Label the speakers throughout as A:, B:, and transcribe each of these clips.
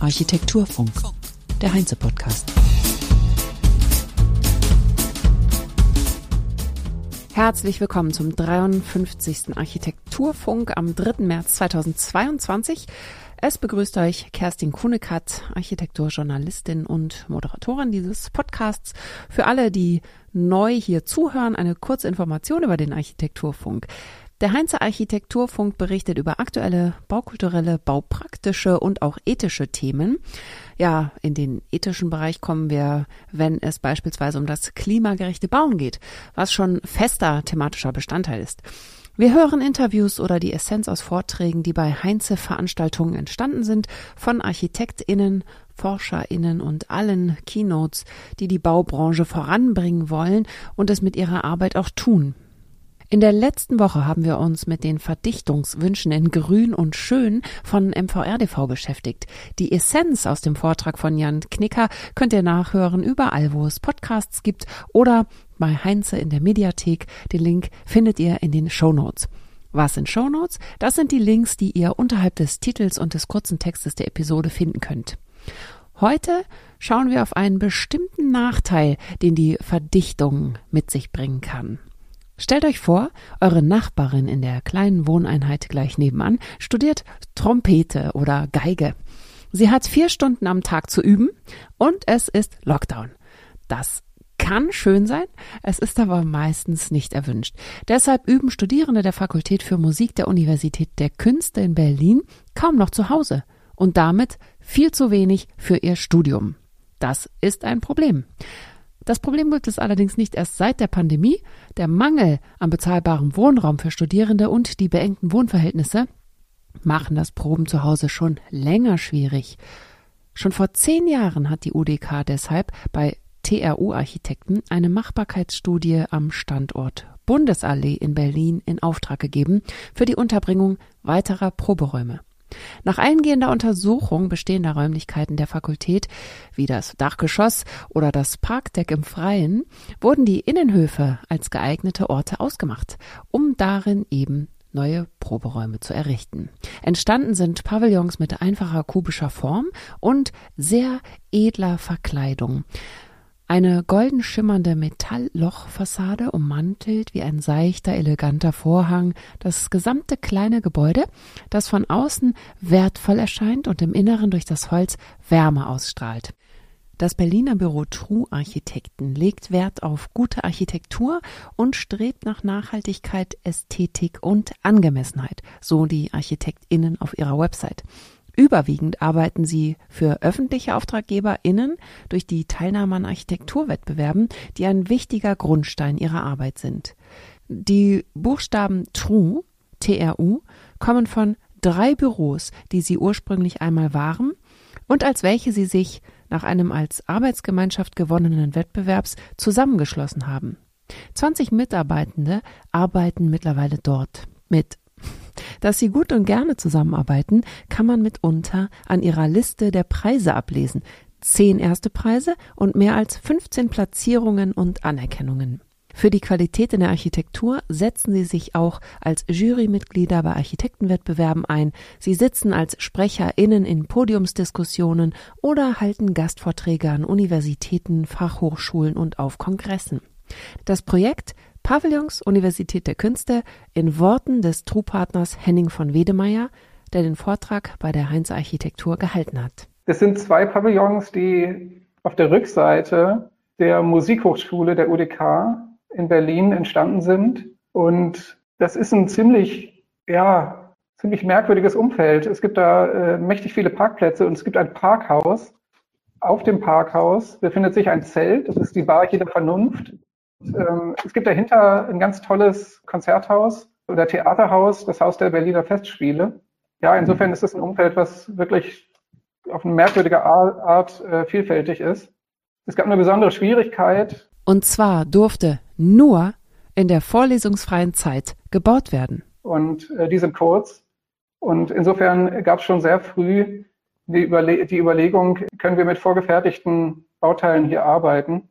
A: Architekturfunk. Architekturfunk, der Heinze-Podcast. Herzlich willkommen zum 53. Architekturfunk am 3. März 2022. Es begrüßt euch Kerstin Kunekat, Architekturjournalistin und Moderatorin dieses Podcasts. Für alle, die neu hier zuhören, eine kurze Information über den Architekturfunk. Der Heinze Architekturfunk berichtet über aktuelle baukulturelle, baupraktische und auch ethische Themen. Ja, in den ethischen Bereich kommen wir, wenn es beispielsweise um das klimagerechte Bauen geht, was schon fester thematischer Bestandteil ist. Wir hören Interviews oder die Essenz aus Vorträgen, die bei Heinze Veranstaltungen entstanden sind, von ArchitektInnen, ForscherInnen und allen Keynotes, die die Baubranche voranbringen wollen und es mit ihrer Arbeit auch tun. In der letzten Woche haben wir uns mit den Verdichtungswünschen in Grün und Schön von MVRDV beschäftigt. Die Essenz aus dem Vortrag von Jan Knicker könnt ihr nachhören überall, wo es Podcasts gibt oder bei Heinze in der Mediathek. Den Link findet ihr in den Show Notes. Was sind Show Notes? Das sind die Links, die ihr unterhalb des Titels und des kurzen Textes der Episode finden könnt. Heute schauen wir auf einen bestimmten Nachteil, den die Verdichtung mit sich bringen kann. Stellt euch vor, eure Nachbarin in der kleinen Wohneinheit gleich nebenan studiert Trompete oder Geige. Sie hat vier Stunden am Tag zu üben und es ist Lockdown. Das kann schön sein, es ist aber meistens nicht erwünscht. Deshalb üben Studierende der Fakultät für Musik der Universität der Künste in Berlin kaum noch zu Hause und damit viel zu wenig für ihr Studium. Das ist ein Problem. Das Problem gibt es allerdings nicht erst seit der Pandemie. Der Mangel an bezahlbarem Wohnraum für Studierende und die beengten Wohnverhältnisse machen das Proben zu Hause schon länger schwierig. Schon vor zehn Jahren hat die UDK deshalb bei TRU-Architekten eine Machbarkeitsstudie am Standort Bundesallee in Berlin in Auftrag gegeben für die Unterbringung weiterer Proberäume. Nach eingehender Untersuchung bestehender Räumlichkeiten der Fakultät, wie das Dachgeschoss oder das Parkdeck im Freien, wurden die Innenhöfe als geeignete Orte ausgemacht, um darin eben neue Proberäume zu errichten. Entstanden sind Pavillons mit einfacher kubischer Form und sehr edler Verkleidung. Eine golden schimmernde Metalllochfassade ummantelt wie ein seichter, eleganter Vorhang das gesamte kleine Gebäude, das von außen wertvoll erscheint und im Inneren durch das Holz Wärme ausstrahlt. Das Berliner Büro True Architekten legt Wert auf gute Architektur und strebt nach Nachhaltigkeit, Ästhetik und Angemessenheit, so die ArchitektInnen auf ihrer Website. Überwiegend arbeiten sie für öffentliche AuftraggeberInnen durch die Teilnahme an Architekturwettbewerben, die ein wichtiger Grundstein ihrer Arbeit sind. Die Buchstaben TRU, TRU, kommen von drei Büros, die sie ursprünglich einmal waren und als welche sie sich nach einem als Arbeitsgemeinschaft gewonnenen Wettbewerbs zusammengeschlossen haben. 20 Mitarbeitende arbeiten mittlerweile dort mit dass sie gut und gerne zusammenarbeiten, kann man mitunter an ihrer Liste der Preise ablesen. Zehn erste Preise und mehr als 15 Platzierungen und Anerkennungen. Für die Qualität in der Architektur setzen sie sich auch als Jurymitglieder bei Architektenwettbewerben ein. Sie sitzen als SprecherInnen in Podiumsdiskussionen oder halten Gastvorträge an Universitäten, Fachhochschulen und auf Kongressen. Das Projekt Pavillons Universität der Künste in Worten des True-Partners Henning von Wedemeyer, der den Vortrag bei der Heinz Architektur gehalten hat.
B: Das sind zwei Pavillons, die auf der Rückseite der Musikhochschule der UDK in Berlin entstanden sind. Und das ist ein ziemlich, ja, ziemlich merkwürdiges Umfeld. Es gibt da äh, mächtig viele Parkplätze und es gibt ein Parkhaus. Auf dem Parkhaus befindet sich ein Zelt, das ist die Bar jeder Vernunft. Ähm, es gibt dahinter ein ganz tolles Konzerthaus oder Theaterhaus, das Haus der Berliner Festspiele. Ja, insofern ist es ein Umfeld, was wirklich auf eine merkwürdige Art äh, vielfältig ist. Es gab eine besondere Schwierigkeit.
A: Und zwar durfte nur in der vorlesungsfreien Zeit gebaut werden.
B: Und äh, die sind kurz. Und insofern gab es schon sehr früh die, Überle die Überlegung, können wir mit vorgefertigten Bauteilen hier arbeiten?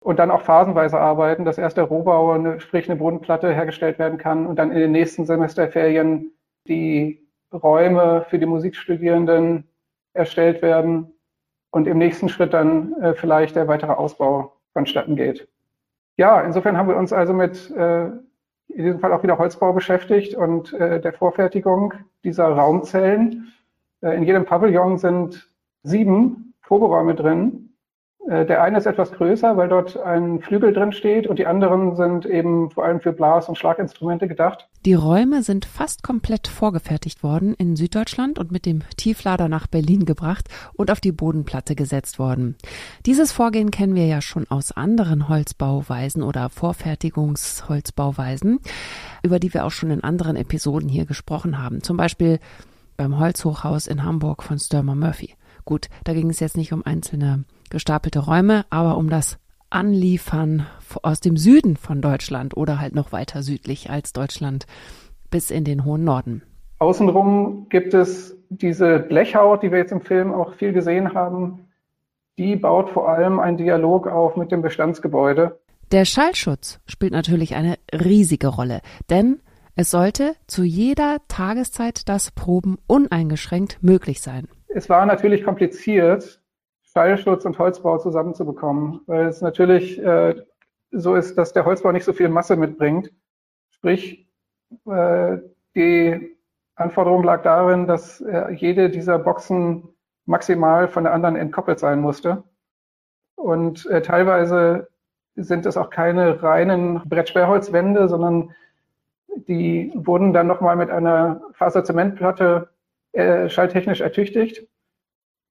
B: Und dann auch phasenweise arbeiten, dass erst der Rohbau, sprich eine Bodenplatte hergestellt werden kann und dann in den nächsten Semesterferien die Räume für die Musikstudierenden erstellt werden und im nächsten Schritt dann äh, vielleicht der weitere Ausbau vonstatten geht. Ja, insofern haben wir uns also mit äh, in diesem Fall auch wieder Holzbau beschäftigt und äh, der Vorfertigung dieser Raumzellen. Äh, in jedem Pavillon sind sieben Proberäume drin der eine ist etwas größer, weil dort ein Flügel drin steht und die anderen sind eben vor allem für Blas- und Schlaginstrumente gedacht.
A: Die Räume sind fast komplett vorgefertigt worden in Süddeutschland und mit dem Tieflader nach Berlin gebracht und auf die Bodenplatte gesetzt worden. Dieses Vorgehen kennen wir ja schon aus anderen Holzbauweisen oder Vorfertigungsholzbauweisen, über die wir auch schon in anderen Episoden hier gesprochen haben. Zum Beispiel beim Holzhochhaus in Hamburg von Sturmer Murphy. Gut, da ging es jetzt nicht um einzelne gestapelte Räume, aber um das Anliefern aus dem Süden von Deutschland oder halt noch weiter südlich als Deutschland bis in den hohen Norden.
B: Außenrum gibt es diese Blechhaut, die wir jetzt im Film auch viel gesehen haben. Die baut vor allem einen Dialog auf mit dem Bestandsgebäude.
A: Der Schallschutz spielt natürlich eine riesige Rolle, denn es sollte zu jeder Tageszeit das Proben uneingeschränkt möglich sein.
B: Es war natürlich kompliziert, Schallschutz und Holzbau zusammenzubekommen, weil es natürlich äh, so ist, dass der Holzbau nicht so viel Masse mitbringt. Sprich, äh, die Anforderung lag darin, dass äh, jede dieser Boxen maximal von der anderen entkoppelt sein musste. Und äh, teilweise sind es auch keine reinen Brettsperrholzwände, sondern die wurden dann nochmal mit einer Faserzementplatte äh, schalltechnisch ertüchtigt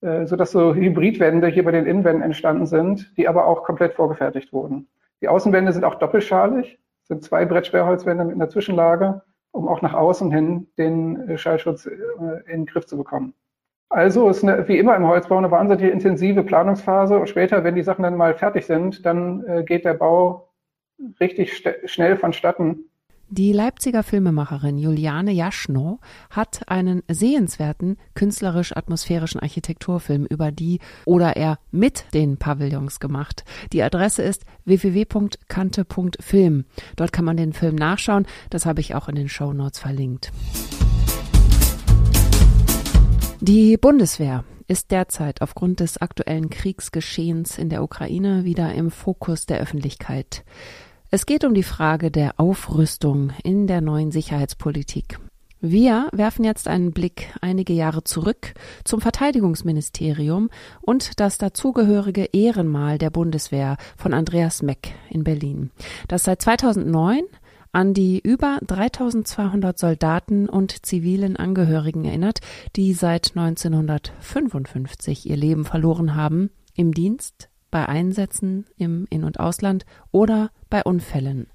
B: sodass so Hybridwände hier bei den Innenwänden entstanden sind, die aber auch komplett vorgefertigt wurden. Die Außenwände sind auch doppelschalig, sind zwei Brettsperrholzwände mit einer Zwischenlage, um auch nach außen hin den äh, Schallschutz äh, in den Griff zu bekommen. Also ist eine, wie immer im Holzbau eine wahnsinnig intensive Planungsphase und später, wenn die Sachen dann mal fertig sind, dann geht der Bau richtig schnell vonstatten
A: die Leipziger Filmemacherin Juliane Jaschnow hat einen sehenswerten künstlerisch-atmosphärischen Architekturfilm über die oder er mit den Pavillons gemacht. Die Adresse ist www.kante.film. Dort kann man den Film nachschauen. Das habe ich auch in den Show Notes verlinkt. Die Bundeswehr ist derzeit aufgrund des aktuellen Kriegsgeschehens in der Ukraine wieder im Fokus der Öffentlichkeit. Es geht um die Frage der Aufrüstung in der neuen Sicherheitspolitik. Wir werfen jetzt einen Blick einige Jahre zurück zum Verteidigungsministerium und das dazugehörige Ehrenmal der Bundeswehr von Andreas Meck in Berlin, das seit 2009 an die über 3200 Soldaten und zivilen Angehörigen erinnert, die seit 1955 ihr Leben verloren haben im Dienst bei Einsätzen im In- und Ausland oder bei Unfällen.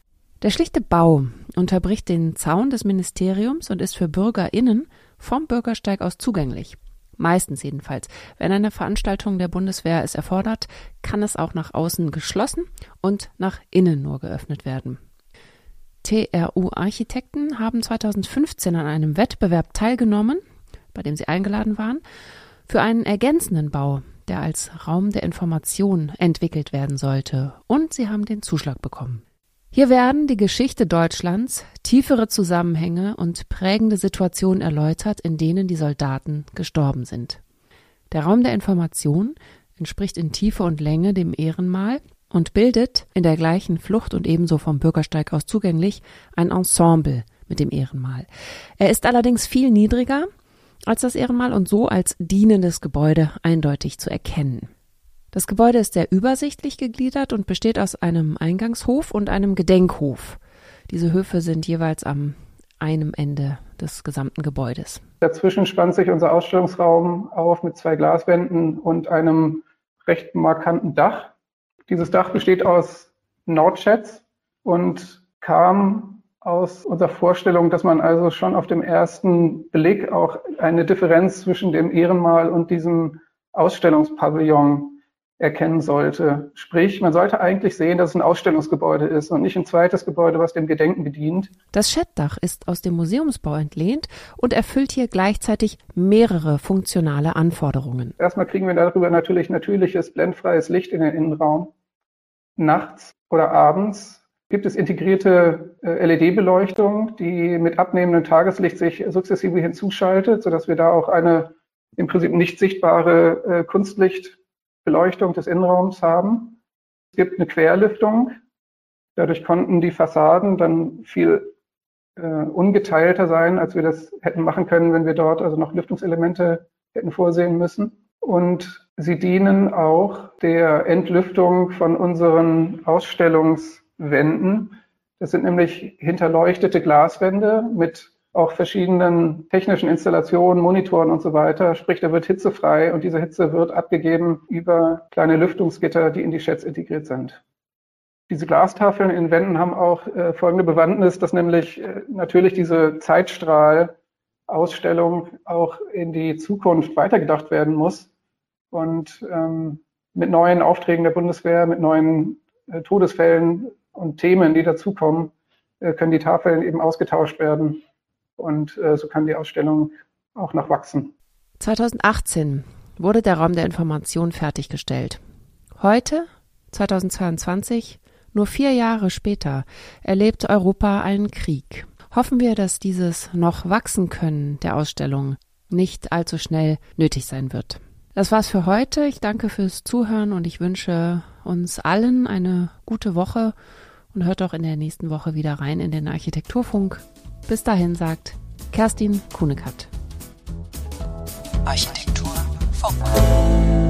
A: Der schlichte Bau unterbricht den Zaun des Ministeriums und ist für BürgerInnen vom Bürgersteig aus zugänglich. Meistens jedenfalls. Wenn eine Veranstaltung der Bundeswehr es erfordert, kann es auch nach außen geschlossen und nach innen nur geöffnet werden. TRU-Architekten haben 2015 an einem Wettbewerb teilgenommen, bei dem sie eingeladen waren, für einen ergänzenden Bau der als Raum der Information entwickelt werden sollte, und sie haben den Zuschlag bekommen. Hier werden die Geschichte Deutschlands, tiefere Zusammenhänge und prägende Situationen erläutert, in denen die Soldaten gestorben sind. Der Raum der Information entspricht in Tiefe und Länge dem Ehrenmal und bildet in der gleichen Flucht und ebenso vom Bürgersteig aus zugänglich ein Ensemble mit dem Ehrenmal. Er ist allerdings viel niedriger als das Ehrenmal und so als dienendes Gebäude eindeutig zu erkennen. Das Gebäude ist sehr übersichtlich gegliedert und besteht aus einem Eingangshof und einem Gedenkhof. Diese Höfe sind jeweils am einem Ende des gesamten Gebäudes.
B: Dazwischen spannt sich unser Ausstellungsraum auf mit zwei Glaswänden und einem recht markanten Dach. Dieses Dach besteht aus Nordschätz und kam aus unserer Vorstellung, dass man also schon auf dem ersten Blick auch eine Differenz zwischen dem Ehrenmal und diesem Ausstellungspavillon erkennen sollte. Sprich, man sollte eigentlich sehen, dass es ein Ausstellungsgebäude ist und nicht ein zweites Gebäude, was dem Gedenken gedient.
A: Das Schettdach ist aus dem Museumsbau entlehnt und erfüllt hier gleichzeitig mehrere funktionale Anforderungen.
B: Erstmal kriegen wir darüber natürlich natürliches, blendfreies Licht in den Innenraum. Nachts oder abends gibt es integrierte äh, LED-Beleuchtung, die mit abnehmendem Tageslicht sich sukzessive hinzuschaltet, sodass wir da auch eine im Prinzip nicht sichtbare äh, Kunstlichtbeleuchtung des Innenraums haben. Es gibt eine Querlüftung. Dadurch konnten die Fassaden dann viel äh, ungeteilter sein, als wir das hätten machen können, wenn wir dort also noch Lüftungselemente hätten vorsehen müssen. Und sie dienen auch der Entlüftung von unseren Ausstellungswänden. Das sind nämlich hinterleuchtete Glaswände mit auch verschiedenen technischen Installationen, Monitoren und so weiter. Sprich, da wird Hitze frei und diese Hitze wird abgegeben über kleine Lüftungsgitter, die in die Sheds integriert sind. Diese Glastafeln in Wänden haben auch äh, folgende Bewandtnis, dass nämlich äh, natürlich diese Zeitstrahl-Ausstellung auch in die Zukunft weitergedacht werden muss und ähm, mit neuen Aufträgen der Bundeswehr, mit neuen Todesfällen und Themen, die dazukommen, äh, können die Tafeln eben ausgetauscht werden und äh, so kann die Ausstellung auch noch wachsen.
A: 2018 wurde der Raum der Information fertiggestellt. Heute, 2022, nur vier Jahre später, erlebt Europa einen Krieg. Hoffen wir, dass dieses noch wachsen können der Ausstellung nicht allzu schnell nötig sein wird. Das war's für heute. Ich danke fürs Zuhören und ich wünsche uns allen eine gute Woche und hört auch in der nächsten Woche wieder rein in den Architekturfunk. Bis dahin sagt Kerstin Kunekat.
C: Architekturfunk.